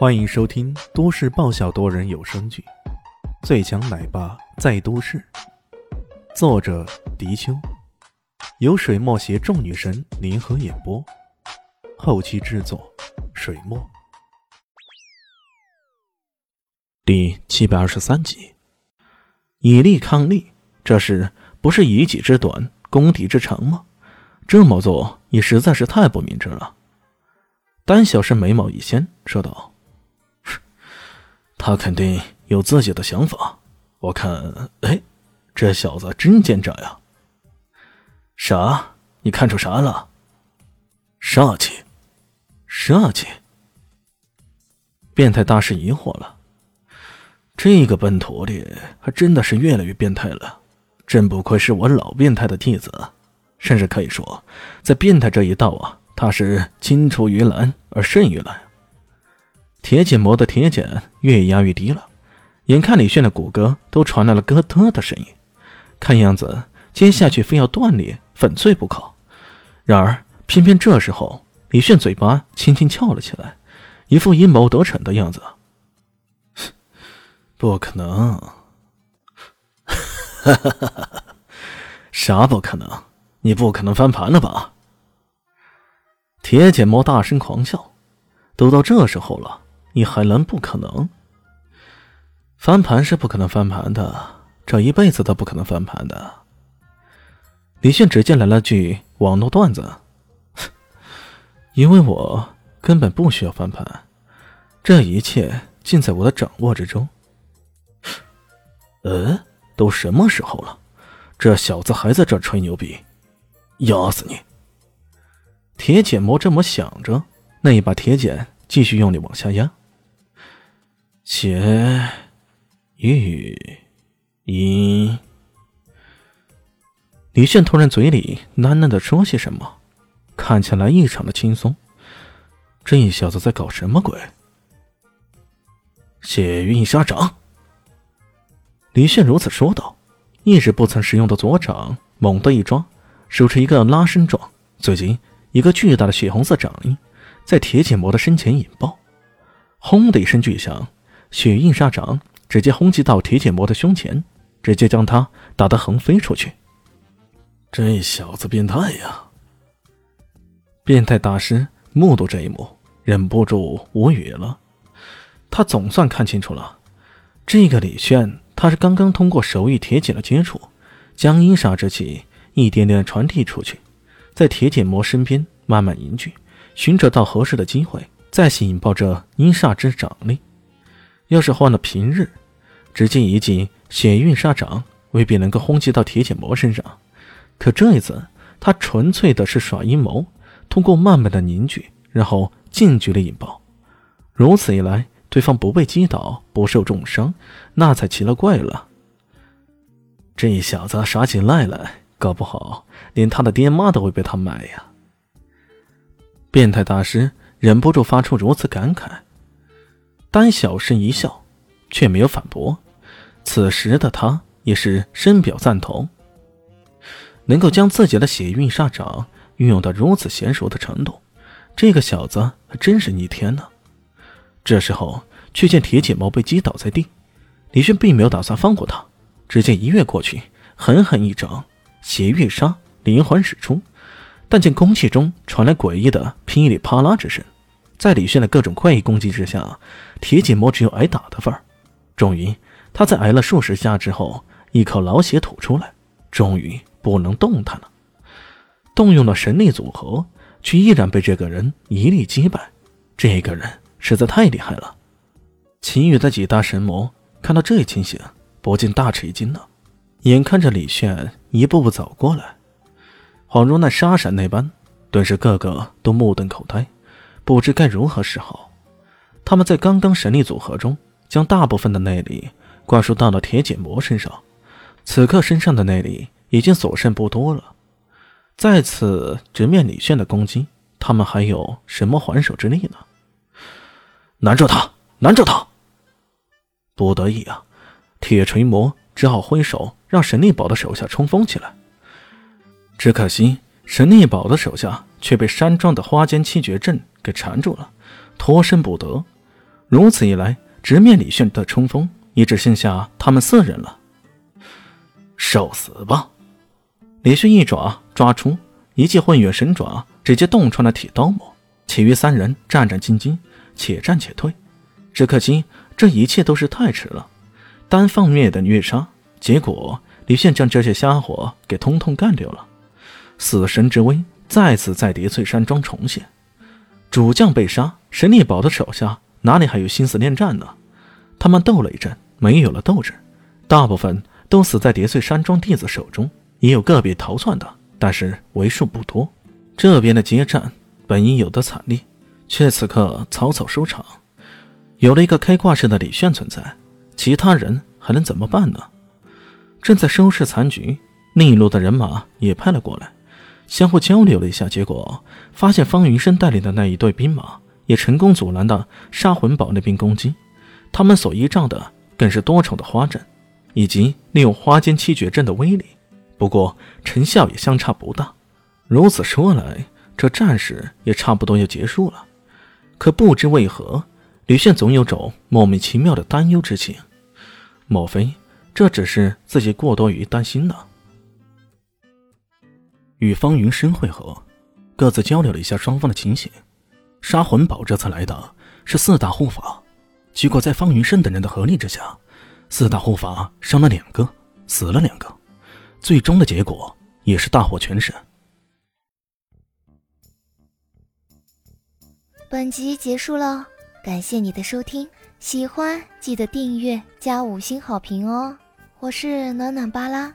欢迎收听都市爆笑多人有声剧《最强奶爸在都市》，作者：迪秋，由水墨携众女神联合演播，后期制作：水墨。第七百二十三集，以力抗力，这是不是以己之短攻敌之长吗？这么做也实在是太不明智了。丹小生眉毛一掀，说道。他肯定有自己的想法，我看，哎，这小子真奸诈呀！啥？你看出啥了？煞气，煞气！变态大师疑惑了，这个笨徒弟还真的是越来越变态了，真不愧是我老变态的弟子，甚至可以说，在变态这一道啊，他是青出于蓝而胜于蓝。铁剪磨的铁剪越压越低了，眼看李炫的骨骼都传来了咯噔的声音，看样子接下去非要断裂粉碎不可。然而偏偏这时候，李炫嘴巴轻轻翘了起来，一副阴谋得逞的样子。不可能！哈哈哈哈哈啥不可能？你不可能翻盘了吧？铁剪魔大声狂笑，都到这时候了。你还能不可能翻盘？是不可能翻盘的，这一辈子都不可能翻盘的。李炫直接来了句网络段子：“ 因为我根本不需要翻盘，这一切尽在我的掌握之中。”呃，都什么时候了，这小子还在这吹牛逼？压死你！铁剪磨这么想着，那一把铁剪继续用力往下压。血玉音，李炫突然嘴里喃喃的说些什么，看起来异常的轻松。这小子在搞什么鬼？血运沙掌！李炫如此说道，一直不曾使用的左掌猛地一抓，手持一个拉伸状，随即一个巨大的血红色掌印在铁剪磨的身前引爆，轰的一声巨响。血印沙掌直接轰击到铁剪魔的胸前，直接将他打得横飞出去。这小子变态呀！变态大师目睹这一幕，忍不住无语了。他总算看清楚了，这个李炫，他是刚刚通过手与铁剪的接触，将阴煞之气一点点传递出去，在铁剪魔身边慢慢凝聚，寻找到合适的机会，再引爆这阴煞之掌力。要是换了平日，直接一记血运杀掌未必能够轰击到铁剪魔身上。可这一次，他纯粹的是耍阴谋，通过慢慢的凝聚，然后近距离引爆。如此一来，对方不被击倒，不受重伤，那才奇了怪了。这小子耍起赖来，搞不好连他的爹妈都会被他卖呀！变态大师忍不住发出如此感慨。丹小声一笑，却没有反驳。此时的他也是深表赞同。能够将自己的血运煞掌运用到如此娴熟的程度，这个小子还真是逆天呢。这时候，却见铁剪毛被击倒在地，李轩并没有打算放过他，直接一跃过去，狠狠一掌，血运杀连环使出。但见空气中传来诡异的噼里啪啦之声。在李炫的各种怪异攻击之下，铁锦魔只有挨打的份儿。终于，他在挨了数十下之后，一口老血吐出来，终于不能动弹了。动用了神力组合，却依然被这个人一力击败。这个人实在太厉害了。其余的几大神魔看到这一情形，不禁大吃一惊了。眼看着李炫一步步走过来，恍如那沙闪那般，顿时个个都目瞪口呆。不知该如何是好。他们在刚刚神力组合中，将大部分的内力灌输到了铁剪魔身上，此刻身上的内力已经所剩不多了。再次直面李炫的攻击，他们还有什么还手之力呢？拦住他！拦住他！不得已啊，铁锤魔只好挥手让神力宝的手下冲锋起来。只可惜神力宝的手下却被山庄的花间七绝阵。给缠住了，脱身不得。如此一来，直面李炫的冲锋也只剩下他们四人了。受死吧！李炫一爪抓出一记混元神爪，直接洞穿了铁刀魔。其余三人战战兢兢，且战且退。只可惜这一切都是太迟了。单方面的虐杀，结果李炫将这些家伙给通通干掉了。死神之威再次在叠翠山庄重现。主将被杀，神力宝的手下哪里还有心思恋战呢？他们斗了一阵，没有了斗志，大部分都死在叠翠山庄弟子手中，也有个别逃窜的，但是为数不多。这边的接战本应有的惨烈，却此刻草草收场。有了一个开挂式的李炫存在，其他人还能怎么办呢？正在收拾残局，另一路的人马也派了过来。相互交流了一下，结果发现方云生带领的那一队兵马也成功阻拦了杀魂堡那边攻击。他们所依仗的更是多重的花阵，以及利用花间七绝阵的威力。不过成效也相差不大。如此说来，这战事也差不多要结束了。可不知为何，吕炫总有种莫名其妙的担忧之情。莫非这只是自己过多于担心呢？与方云深会合，各自交流了一下双方的情形。杀魂堡这次来的是四大护法，结果在方云深等人的合力之下，四大护法伤了两个，死了两个，最终的结果也是大获全胜。本集结束了，感谢你的收听，喜欢记得订阅加五星好评哦！我是暖暖巴拉。